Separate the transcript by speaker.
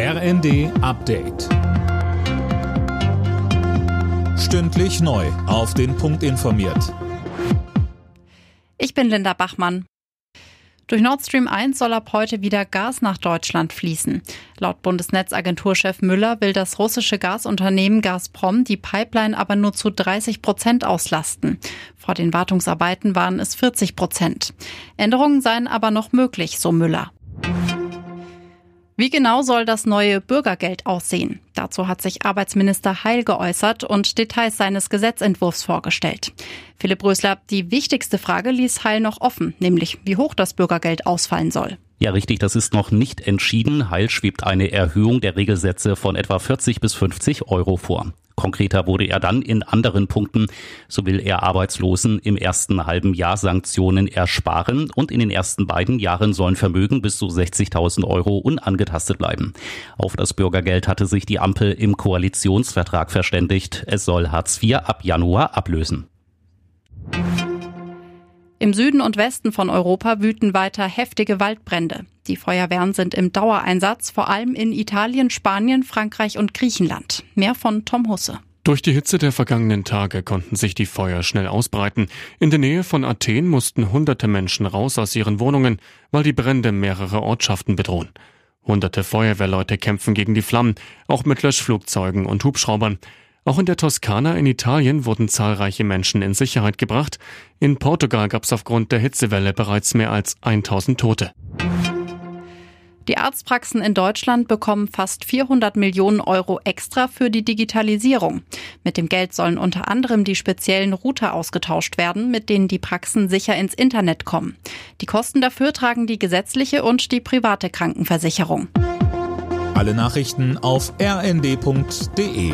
Speaker 1: RND Update. Stündlich neu. Auf den Punkt informiert.
Speaker 2: Ich bin Linda Bachmann. Durch Nord Stream 1 soll ab heute wieder Gas nach Deutschland fließen. Laut Bundesnetzagenturchef Müller will das russische Gasunternehmen Gazprom die Pipeline aber nur zu 30 Prozent auslasten. Vor den Wartungsarbeiten waren es 40 Prozent. Änderungen seien aber noch möglich, so Müller. Wie genau soll das neue Bürgergeld aussehen? Dazu hat sich Arbeitsminister Heil geäußert und Details seines Gesetzentwurfs vorgestellt. Philipp Rösler, die wichtigste Frage ließ Heil noch offen, nämlich wie hoch das Bürgergeld ausfallen soll.
Speaker 3: Ja, richtig, das ist noch nicht entschieden. Heil schwebt eine Erhöhung der Regelsätze von etwa 40 bis 50 Euro vor. Konkreter wurde er dann in anderen Punkten. So will er Arbeitslosen im ersten halben Jahr Sanktionen ersparen und in den ersten beiden Jahren sollen Vermögen bis zu 60.000 Euro unangetastet bleiben. Auf das Bürgergeld hatte sich die Ampel im Koalitionsvertrag verständigt. Es soll Hartz IV ab Januar ablösen.
Speaker 2: Im Süden und Westen von Europa wüten weiter heftige Waldbrände. Die Feuerwehren sind im Dauereinsatz, vor allem in Italien, Spanien, Frankreich und Griechenland. Mehr von Tom Husse.
Speaker 4: Durch die Hitze der vergangenen Tage konnten sich die Feuer schnell ausbreiten. In der Nähe von Athen mussten hunderte Menschen raus aus ihren Wohnungen, weil die Brände mehrere Ortschaften bedrohen. Hunderte Feuerwehrleute kämpfen gegen die Flammen, auch mit Löschflugzeugen und Hubschraubern. Auch in der Toskana in Italien wurden zahlreiche Menschen in Sicherheit gebracht. In Portugal gab es aufgrund der Hitzewelle bereits mehr als 1000 Tote.
Speaker 2: Die Arztpraxen in Deutschland bekommen fast 400 Millionen Euro extra für die Digitalisierung. Mit dem Geld sollen unter anderem die speziellen Router ausgetauscht werden, mit denen die Praxen sicher ins Internet kommen. Die Kosten dafür tragen die gesetzliche und die private Krankenversicherung.
Speaker 1: Alle Nachrichten auf rnd.de